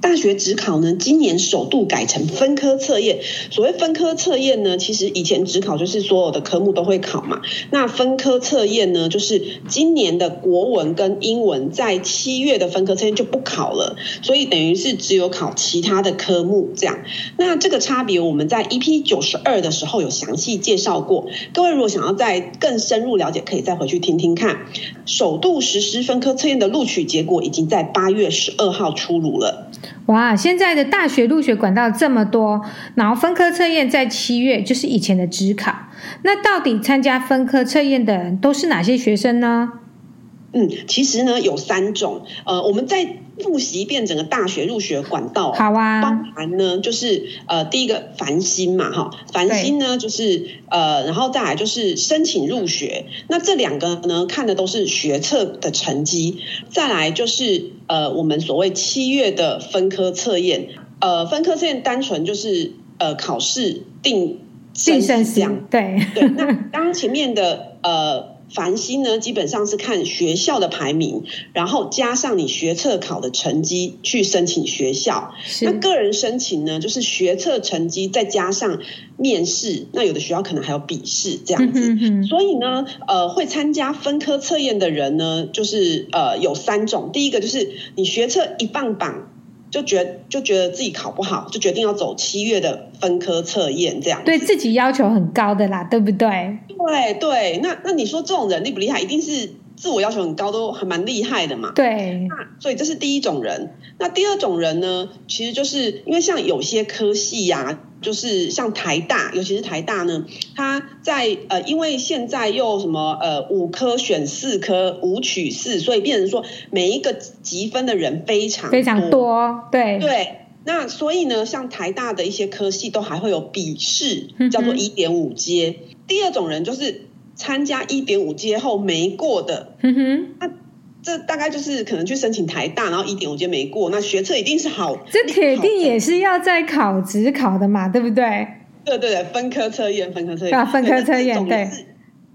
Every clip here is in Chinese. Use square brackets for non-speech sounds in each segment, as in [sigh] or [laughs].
大学指考呢，今年首度改成分科测验。所谓分科测验呢，其实以前指考就是所有的科目都会考嘛。那分科测验呢，就是今年的国文跟英文在七月的分科测验就不考了，所以等于是只有考其他的科目这样。那这个差别我们在 EP 九十二的时候有详细介绍过。各位如果想要再更深入了解，可以再回去听听看。首度实施分科测验的录取结果已经在八月十二号出炉了。哇，现在的大学入学管道这么多，然后分科测验在七月，就是以前的职考。那到底参加分科测验的人都是哪些学生呢？嗯，其实呢有三种，呃，我们在复习一遍整个大学入学管道。好啊，包含呢就是呃第一个繁星嘛，哈，繁星呢就是呃，然后再来就是申请入学。那这两个呢看的都是学测的成绩，再来就是呃我们所谓七月的分科测验，呃分科测验单纯就是呃考试定生这样，对对。那刚刚前面的呃。繁星呢，基本上是看学校的排名，然后加上你学测考的成绩去申请学校。那个人申请呢，就是学测成绩再加上面试，那有的学校可能还有笔试这样子。嗯、哼哼所以呢，呃，会参加分科测验的人呢，就是呃有三种。第一个就是你学测一放榜。就觉就觉得自己考不好，就决定要走七月的分科测验，这样对自己要求很高的啦，对不对？对对，那那你说这种人厉不厉害？一定是自我要求很高，都还蛮厉害的嘛。对，那所以这是第一种人。那第二种人呢，其实就是因为像有些科系呀、啊。就是像台大，尤其是台大呢，它在呃，因为现在又什么呃五科选四科，五取四，所以变成说每一个积分的人非常非常多，对对。那所以呢，像台大的一些科系都还会有笔试，叫做一点五阶。第二种人就是参加一点五阶后没过的，嗯哼。这大概就是可能去申请台大，然后一点五阶没过，那学测一定是好。这铁定也是要在考职考的嘛，对不对？对对对，分科测验，分科测验啊，分科测验，对。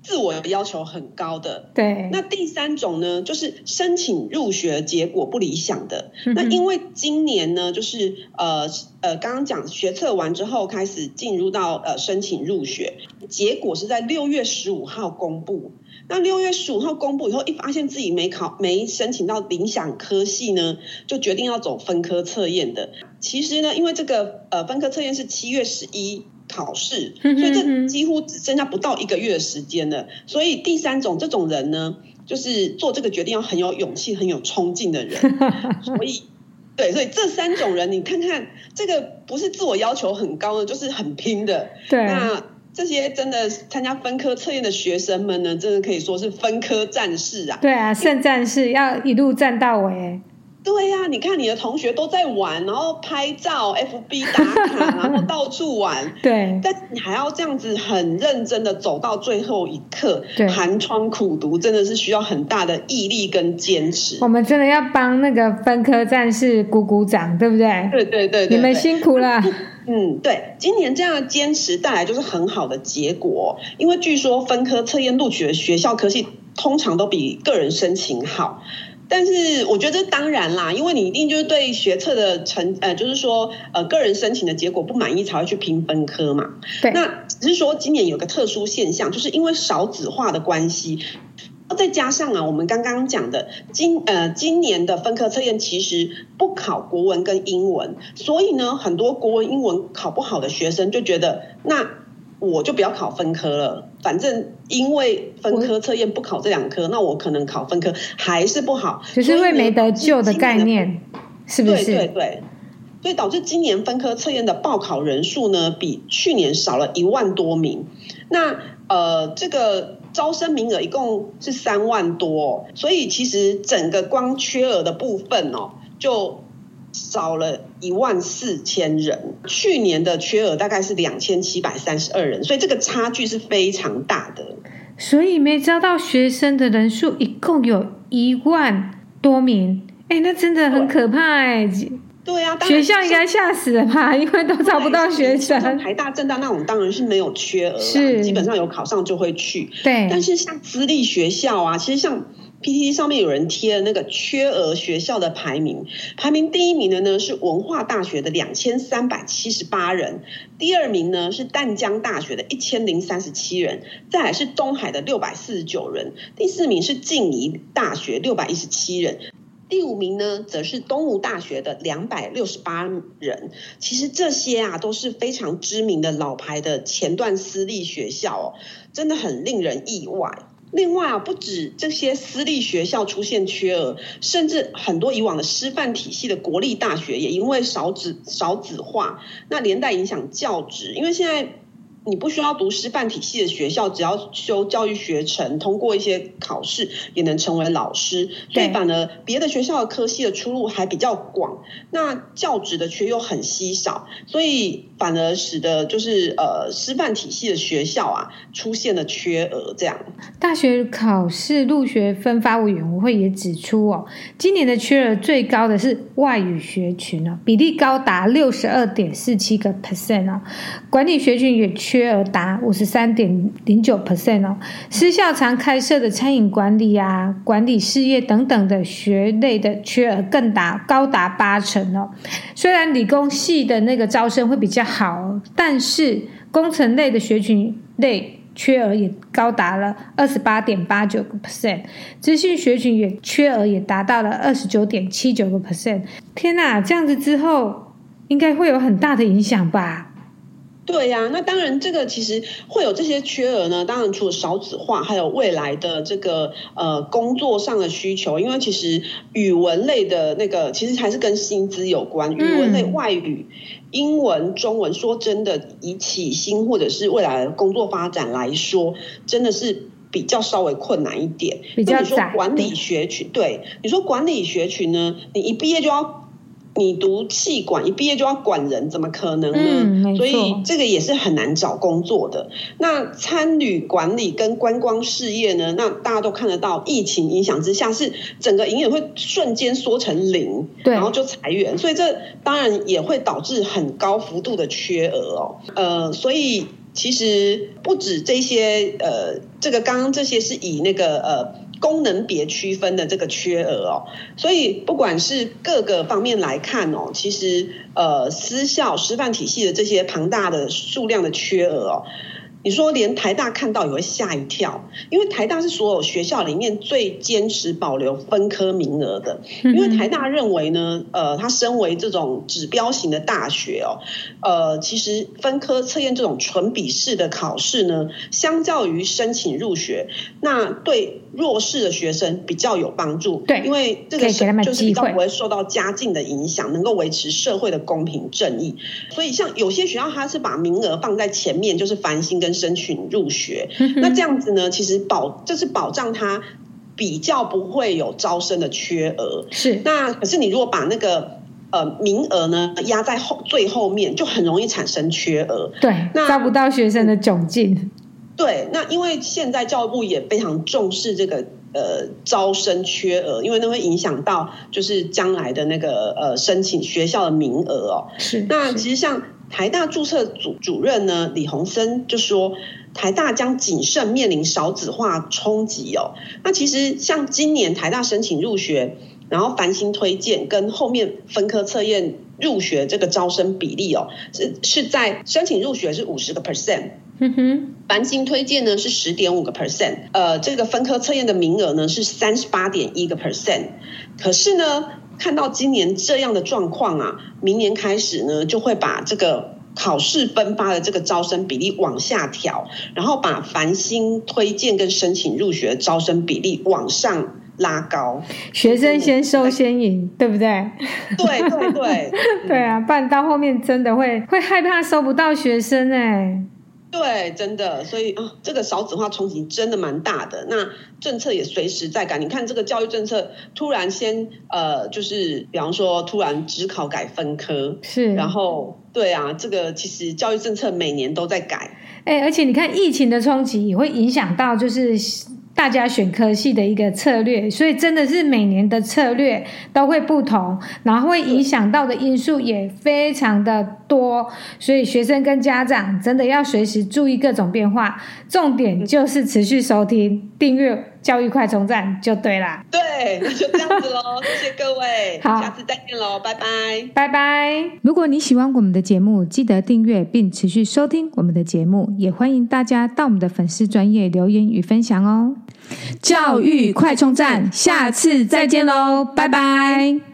自我要求很高的，对。那第三种呢，就是申请入学结果不理想的。嗯、那因为今年呢，就是呃呃，刚刚讲学测完之后，开始进入到呃申请入学，结果是在六月十五号公布。那六月十五号公布以后，一发现自己没考没申请到理想科系呢，就决定要走分科测验的。其实呢，因为这个呃分科测验是七月十一。考试，所以这几乎只剩下不到一个月的时间了。所以第三种这种人呢，就是做这个决定要很有勇气、很有冲劲的人。[laughs] 所以，对，所以这三种人，你看看这个不是自我要求很高的，就是很拼的。对，那这些真的参加分科测验的学生们呢，真的可以说是分科战士啊。对啊，圣战士要一路战到尾。对呀、啊，你看你的同学都在玩，然后拍照，FB [laughs] 打卡，然后到处玩。对，但你还要这样子很认真的走到最后一刻，寒窗苦读，真的是需要很大的毅力跟坚持。我们真的要帮那个分科战士鼓鼓掌，对不对？对对对，对，对，你们辛苦了。[laughs] 嗯，对，今年这样的坚持带来就是很好的结果，因为据说分科测验录取的学校科系通常都比个人申请好。但是我觉得当然啦，因为你一定就是对学测的成呃，就是说呃个人申请的结果不满意才会去拼分科嘛。对。那只是说今年有个特殊现象，就是因为少子化的关系，再加上啊我们刚刚讲的今呃今年的分科测验其实不考国文跟英文，所以呢很多国文英文考不好的学生就觉得那。我就不要考分科了，反正因为分科测验不考这两科，那我可能考分科还是不好，只是因为没得救的概念，是不是？对对对，所以导致今年分科测验的报考人数呢，比去年少了一万多名。那呃，这个招生名额一共是三万多，所以其实整个光缺额的部分哦，就。少了一万四千人，去年的缺额大概是两千七百三十二人，所以这个差距是非常大的。所以没招到学生的人数一共有一万多名，哎，那真的很可怕哎。对啊，学校应该吓死了吧？因为都找不到学生。台大、政大那种当然是没有缺额，是基本上有考上就会去。对，但是像私立学校啊，其实像 PTT 上面有人贴了那个缺额学校的排名，排名第一名的呢是文化大学的两千三百七十八人，第二名呢是淡江大学的一千零三十七人，再来是东海的六百四十九人，第四名是静宜大学六百一十七人。第五名呢，则是东吴大学的两百六十八人。其实这些啊，都是非常知名的老牌的前段私立学校哦，真的很令人意外。另外啊，不止这些私立学校出现缺额，甚至很多以往的师范体系的国立大学也因为少子少子化，那连带影响教职，因为现在。你不需要读师范体系的学校，只要修教育学程，通过一些考试，也能成为老师。所以反而别的学校的科系的出路还比较广，那教职的缺又很稀少，所以反而使得就是呃师范体系的学校啊出现了缺额。这样，大学考试入学分发委员会也指出哦，今年的缺额最高的是外语学群哦，比例高达六十二点四七个 percent 哦，管理学群也缺。缺额达五十三点零九 percent 哦，私校常开设的餐饮管理啊、管理事业等等的学类的缺额更达高达八成哦。虽然理工系的那个招生会比较好，但是工程类的学群类缺额也高达了二十八点八九个 percent，资讯学群也缺额也达到了二十九点七九个 percent。天哪，这样子之后应该会有很大的影响吧？对呀、啊，那当然，这个其实会有这些缺额呢。当然，除了少子化，还有未来的这个呃工作上的需求。因为其实语文类的那个，其实还是跟薪资有关。语文类外语，嗯、英文、中文，说真的，以起薪或者是未来的工作发展来说，真的是比较稍微困难一点。比。你说管理学群，对，你说管理学群呢，你一毕业就要。你读气管，一毕业就要管人，怎么可能呢？嗯，所以这个也是很难找工作的。那餐旅管理跟观光事业呢？那大家都看得到，疫情影响之下，是整个营业会瞬间缩成零，然后就裁员，所以这当然也会导致很高幅度的缺额哦。呃，所以其实不止这些，呃，这个刚刚这些是以那个呃。功能别区分的这个缺额哦，所以不管是各个方面来看哦，其实呃私校师范体系的这些庞大的数量的缺额哦。你说连台大看到也会吓一跳，因为台大是所有学校里面最坚持保留分科名额的。因为台大认为呢，呃，它身为这种指标型的大学哦，呃，其实分科测验这种纯笔试的考试呢，相较于申请入学，那对弱势的学生比较有帮助。对，因为这个是就是比较不会受到家境的影响，能够维持社会的公平正义。所以像有些学校，它是把名额放在前面，就是繁星跟。申请入学，那这样子呢？其实保这是保障他比较不会有招生的缺额。是，那可是你如果把那个呃名额呢压在后最后面，就很容易产生缺额。对，那招不到学生的窘境。对，那因为现在教育部也非常重视这个呃招生缺额，因为那会影响到就是将来的那个呃申请学校的名额哦。是，那其实像。台大注册组主任呢，李鸿森就说，台大将谨慎面临少子化冲击哦。那其实像今年台大申请入学，然后繁星推荐跟后面分科测验入学这个招生比例哦，是是在申请入学是五十个 percent，嗯哼，繁星推荐呢是十点五个 percent，呃，这个分科测验的名额呢是三十八点一个 percent，可是呢。看到今年这样的状况啊，明年开始呢，就会把这个考试分发的这个招生比例往下调，然后把繁星推荐跟申请入学的招生比例往上拉高。学生先收先赢，对不对？对对对，[laughs] 对啊，不然到后面真的会会害怕收不到学生哎。对，真的，所以啊、哦，这个少子化冲击真的蛮大的。那政策也随时在改。你看这个教育政策，突然先呃，就是比方说突然只考改分科，是，然后对啊，这个其实教育政策每年都在改。哎，而且你看疫情的冲击也会影响到，就是大家选科系的一个策略，所以真的是每年的策略都会不同，然后会影响到的因素也非常的多，所以学生跟家长真的要随时注意各种变化。重点就是持续收听、订阅教育快充站就对啦。对，那就这样子喽，[laughs] 谢谢各位，好，下次再见喽，拜拜，拜拜。如果你喜欢我们的节目，记得订阅并持续收听我们的节目，也欢迎大家到我们的粉丝专业留言与分享哦。教育快充站，下次再见喽，拜拜。